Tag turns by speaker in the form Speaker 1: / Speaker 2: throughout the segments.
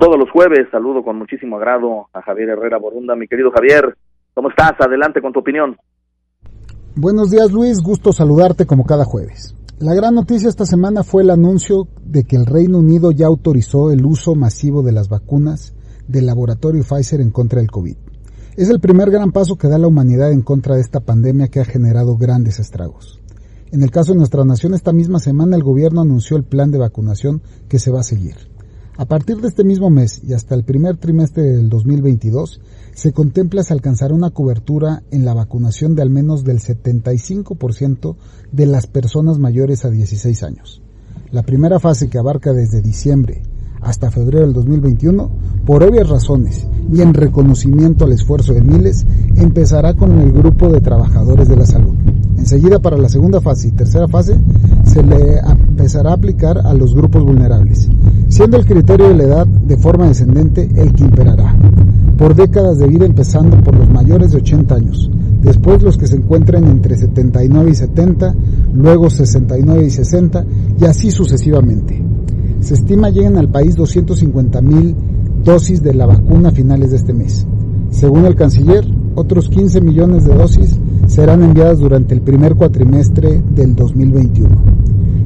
Speaker 1: todos los jueves. Saludo con muchísimo agrado a Javier Herrera Borunda. Mi querido Javier, ¿cómo estás? Adelante con tu opinión.
Speaker 2: Buenos días Luis, gusto saludarte como cada jueves. La gran noticia esta semana fue el anuncio de que el Reino Unido ya autorizó el uso masivo de las vacunas del laboratorio Pfizer en contra del COVID. Es el primer gran paso que da la humanidad en contra de esta pandemia que ha generado grandes estragos. En el caso de nuestra nación, esta misma semana el gobierno anunció el plan de vacunación que se va a seguir. A partir de este mismo mes y hasta el primer trimestre del 2022, se contempla se alcanzará una cobertura en la vacunación de al menos del 75% de las personas mayores a 16 años. La primera fase que abarca desde diciembre hasta febrero del 2021, por obvias razones y en reconocimiento al esfuerzo de miles, empezará con el grupo de trabajadores de la salud. Enseguida para la segunda fase y tercera fase se le empezará a aplicar a los grupos vulnerables, siendo el criterio de la edad de forma descendente el que imperará. Por décadas de vida empezando por los mayores de 80 años, después los que se encuentren entre 79 y 70, luego 69 y 60 y así sucesivamente. Se estima lleguen al país 250 mil dosis de la vacuna a finales de este mes. Según el canciller, otros 15 millones de dosis serán enviadas durante el primer cuatrimestre del 2021.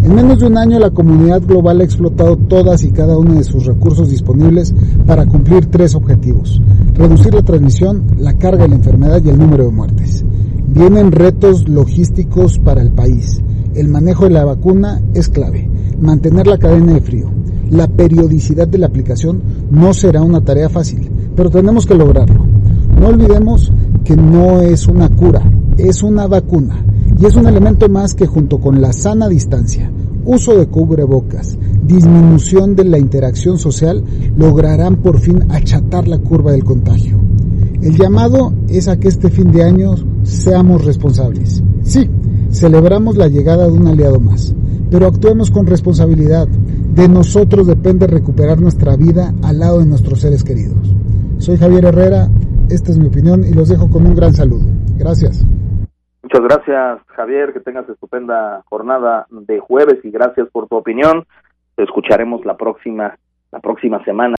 Speaker 2: En menos de un año la comunidad global ha explotado todas y cada uno de sus recursos disponibles para cumplir tres objetivos. Reducir la transmisión, la carga de la enfermedad y el número de muertes. Vienen retos logísticos para el país. El manejo de la vacuna es clave. Mantener la cadena de frío. La periodicidad de la aplicación no será una tarea fácil, pero tenemos que lograrlo. No olvidemos que no es una cura, es una vacuna y es un elemento más que junto con la sana distancia, uso de cubrebocas, disminución de la interacción social, lograrán por fin achatar la curva del contagio. El llamado es a que este fin de año seamos responsables. Sí, celebramos la llegada de un aliado más, pero actuemos con responsabilidad. De nosotros depende recuperar nuestra vida al lado de nuestros seres queridos. Soy Javier Herrera, esta es mi opinión y los dejo con un gran saludo. Gracias.
Speaker 1: Muchas gracias, Javier. Que tengas estupenda jornada de jueves y gracias por tu opinión. Te escucharemos la próxima, la próxima semana.